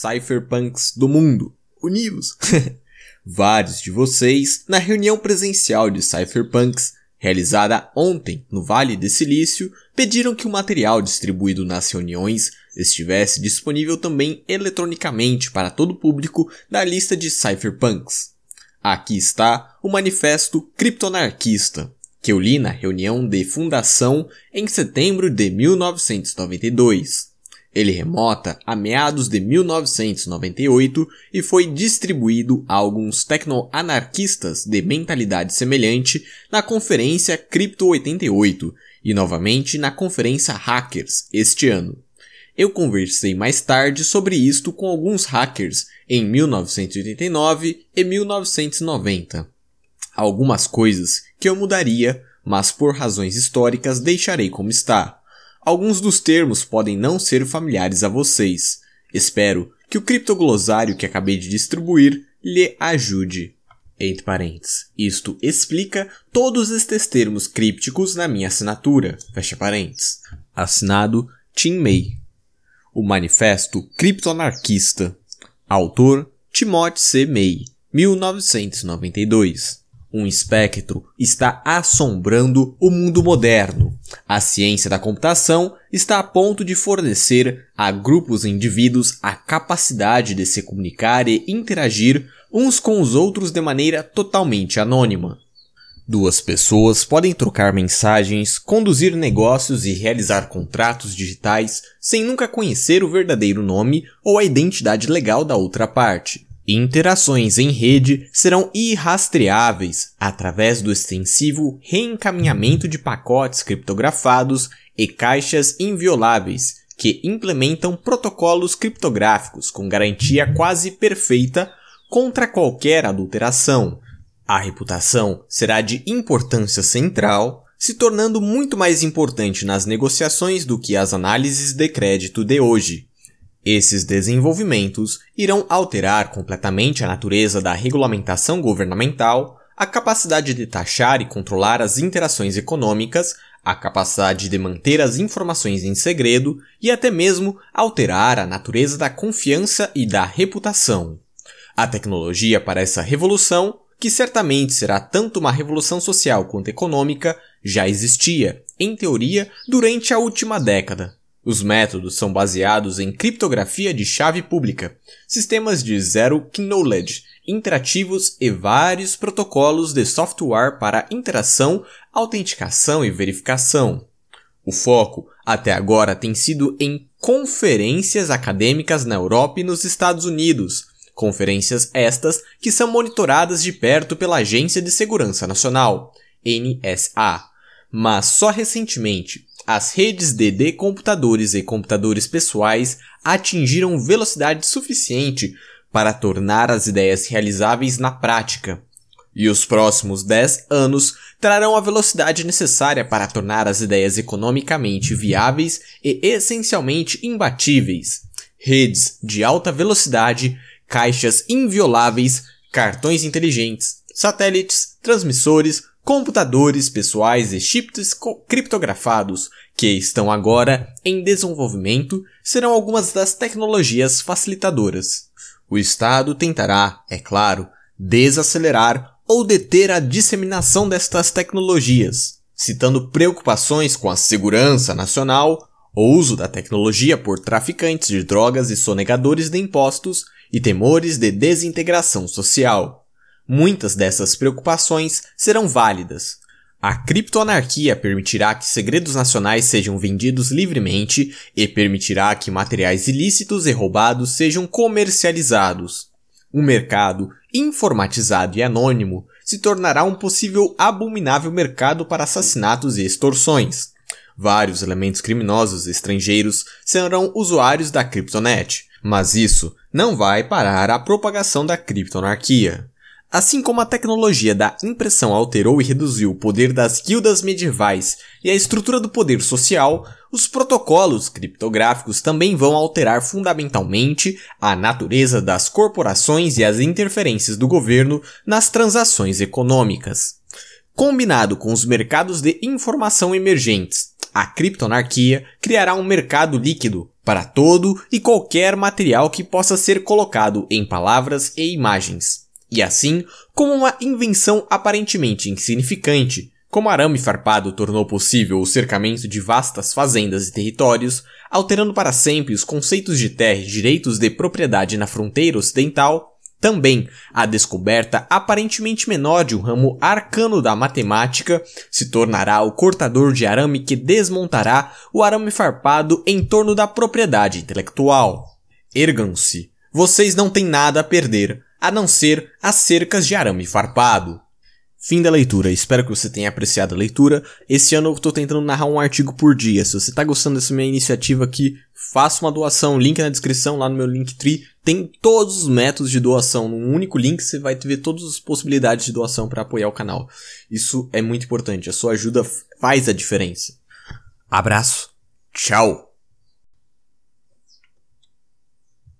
cypherpunks do mundo, unidos! Vários de vocês, na reunião presencial de cypherpunks, realizada ontem no Vale de Silício, pediram que o material distribuído nas reuniões estivesse disponível também eletronicamente para todo o público da lista de cypherpunks. Aqui está o manifesto criptonarquista, que eu li na reunião de fundação em setembro de 1992. Ele remota a meados de 1998 e foi distribuído a alguns tecno-anarquistas de mentalidade semelhante na conferência Crypto 88 e novamente na conferência Hackers este ano. Eu conversei mais tarde sobre isto com alguns hackers em 1989 e 1990. Algumas coisas que eu mudaria, mas por razões históricas deixarei como está. Alguns dos termos podem não ser familiares a vocês. Espero que o criptoglossário que acabei de distribuir lhe ajude. Entre parênteses, isto explica todos estes termos crípticos na minha assinatura. Fecha parênteses. Assinado Tim May. O Manifesto Criptoanarquista. Autor Timothy C. May, 1992. Um espectro está assombrando o mundo moderno. A ciência da computação está a ponto de fornecer a grupos e indivíduos a capacidade de se comunicar e interagir uns com os outros de maneira totalmente anônima. Duas pessoas podem trocar mensagens, conduzir negócios e realizar contratos digitais sem nunca conhecer o verdadeiro nome ou a identidade legal da outra parte. Interações em rede serão irrastreáveis através do extensivo reencaminhamento de pacotes criptografados e caixas invioláveis que implementam protocolos criptográficos com garantia quase perfeita contra qualquer adulteração. A reputação será de importância central, se tornando muito mais importante nas negociações do que as análises de crédito de hoje. Esses desenvolvimentos irão alterar completamente a natureza da regulamentação governamental, a capacidade de taxar e controlar as interações econômicas, a capacidade de manter as informações em segredo e até mesmo alterar a natureza da confiança e da reputação. A tecnologia para essa revolução, que certamente será tanto uma revolução social quanto econômica, já existia, em teoria, durante a última década. Os métodos são baseados em criptografia de chave pública, sistemas de zero knowledge, interativos e vários protocolos de software para interação, autenticação e verificação. O foco até agora tem sido em conferências acadêmicas na Europa e nos Estados Unidos, conferências estas que são monitoradas de perto pela Agência de Segurança Nacional, NSA. Mas só recentemente, as redes de, computadores e computadores pessoais atingiram velocidade suficiente para tornar as ideias realizáveis na prática. E os próximos 10 anos trarão a velocidade necessária para tornar as ideias economicamente viáveis e essencialmente imbatíveis. Redes de alta velocidade, caixas invioláveis, cartões inteligentes, satélites, transmissores, computadores pessoais e chips criptografados que estão agora em desenvolvimento serão algumas das tecnologias facilitadoras. O Estado tentará, é claro, desacelerar ou deter a disseminação destas tecnologias, citando preocupações com a segurança nacional, o uso da tecnologia por traficantes de drogas e sonegadores de impostos e temores de desintegração social. Muitas dessas preocupações serão válidas. A criptoanarquia permitirá que segredos nacionais sejam vendidos livremente e permitirá que materiais ilícitos e roubados sejam comercializados. Um mercado informatizado e anônimo se tornará um possível abominável mercado para assassinatos e extorsões. Vários elementos criminosos estrangeiros serão usuários da criptonet, mas isso não vai parar a propagação da criptoanarquia. Assim como a tecnologia da impressão alterou e reduziu o poder das guildas medievais e a estrutura do poder social, os protocolos criptográficos também vão alterar fundamentalmente a natureza das corporações e as interferências do governo nas transações econômicas. Combinado com os mercados de informação emergentes, A criptonarquia criará um mercado líquido para todo e qualquer material que possa ser colocado em palavras e imagens. E assim, como uma invenção aparentemente insignificante, como arame farpado tornou possível o cercamento de vastas fazendas e territórios, alterando para sempre os conceitos de terra e direitos de propriedade na fronteira ocidental, também a descoberta aparentemente menor de um ramo arcano da matemática se tornará o cortador de arame que desmontará o arame farpado em torno da propriedade intelectual. Ergam-se. Vocês não têm nada a perder, a não ser as cercas de arame farpado. Fim da leitura. Espero que você tenha apreciado a leitura. Esse ano eu estou tentando narrar um artigo por dia. Se você está gostando dessa minha iniciativa aqui, faça uma doação. Link na descrição, lá no meu Linktree. Tem todos os métodos de doação. Num único link você vai ver todas as possibilidades de doação para apoiar o canal. Isso é muito importante. A sua ajuda faz a diferença. Abraço. Tchau.